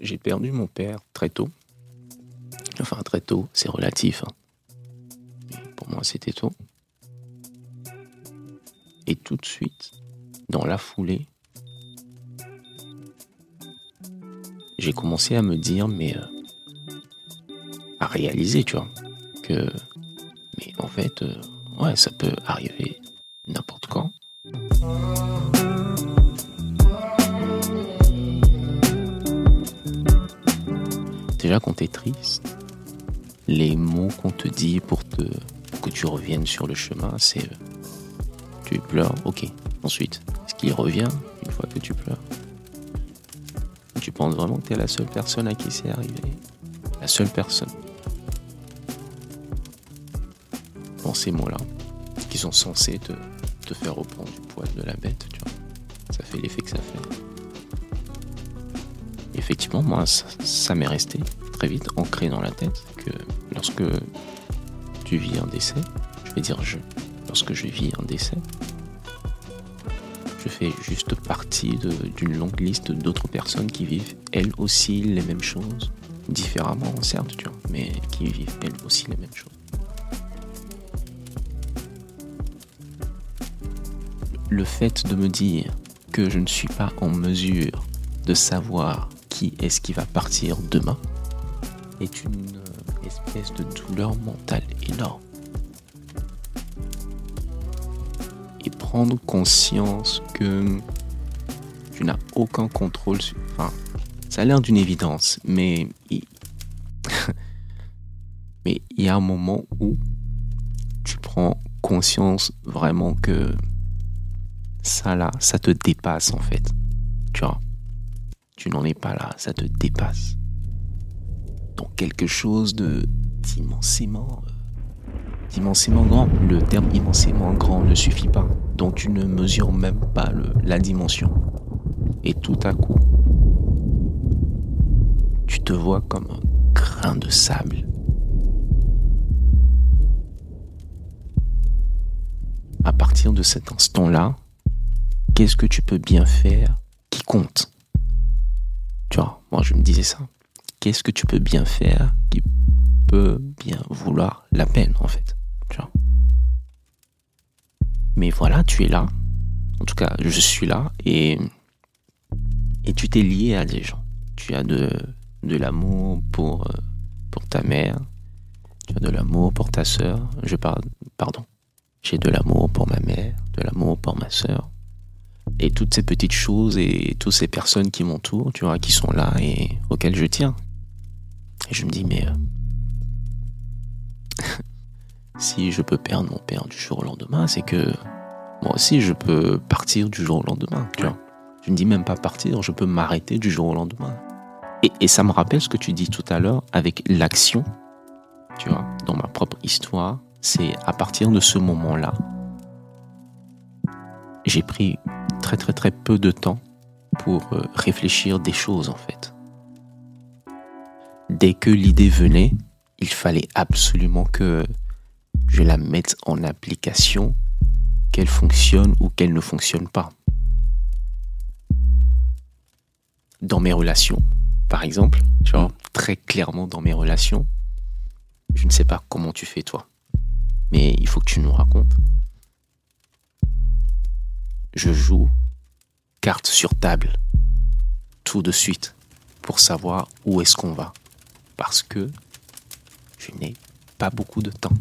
j'ai perdu mon père très tôt. Enfin, très tôt, c'est relatif. Hein. pour moi, c'était tôt. Et tout de suite, dans la foulée, j'ai commencé à me dire, mais euh, à réaliser, tu vois, que, mais en fait, euh, ouais, ça peut arriver Déjà quand t'es triste, les mots qu'on te dit pour, te, que tu reviennes sur le chemin, c'est tu pleures, ok. Ensuite, est-ce qu'il revient une fois que tu pleures Tu penses vraiment que tu es la seule personne à qui c'est arrivé? La seule personne. Dans ces mots-là, qui sont censés te, te faire reprendre du poil de la bête, tu vois. Ça fait l'effet que ça fait. Effectivement, moi, ça m'est resté très vite ancré dans la tête que lorsque tu vis un décès, je vais dire je, lorsque je vis un décès, je fais juste partie d'une longue liste d'autres personnes qui vivent elles aussi les mêmes choses, différemment certes, tu vois, mais qui vivent elles aussi les mêmes choses. Le fait de me dire que je ne suis pas en mesure de savoir est-ce qui va partir demain est une espèce de douleur mentale énorme. Et prendre conscience que tu n'as aucun contrôle sur... Enfin, ça a l'air d'une évidence, mais mais il y a un moment où tu prends conscience vraiment que ça là, ça te dépasse en fait. Tu vois, tu n'en es pas là, ça te dépasse quelque chose de d'immensément euh, d'immensément grand. Le terme immensément grand ne suffit pas, donc tu ne mesures même pas la dimension. Et tout à coup, tu te vois comme un grain de sable. À partir de cet instant-là, qu'est-ce que tu peux bien faire qui compte? Tu vois, moi je me disais ça qu'est-ce que tu peux bien faire qui peut bien vouloir la peine, en fait? Tu. Mais voilà, tu es là. En tout cas, je suis là et, tu t'es lié à des gens. Tu as de, l'amour pour, euh, pour ta mère. Tu as de l'amour pour ta sœur. Je parle, pardon. J'ai de l'amour pour ma mère, de l'amour pour ma sœur. Et toutes ces petites choses et toutes ces personnes qui m'entourent, tu vois, qui sont là et auxquelles je tiens, et je me dis, mais euh, si je peux perdre mon père du jour au lendemain, c'est que moi aussi je peux partir du jour au lendemain. Tu vois. Je ne dis même pas partir, je peux m'arrêter du jour au lendemain. Et, et, ça me rappelle ce que tu dis tout à l'heure avec l'action. Tu vois, dans ma propre histoire, c'est à partir de ce moment-là, j'ai pris très très très peu de temps pour euh, réfléchir des choses en fait dès que l'idée venait, il fallait absolument que je la mette en application, qu'elle fonctionne ou qu'elle ne fonctionne pas. Dans mes relations, par exemple, tu vois, très clairement dans mes relations, je ne sais pas comment tu fais toi, mais il faut que tu nous racontes. Je joue carte sur table tout de suite pour savoir où est-ce qu'on va parce que je n'ai pas beaucoup de temps.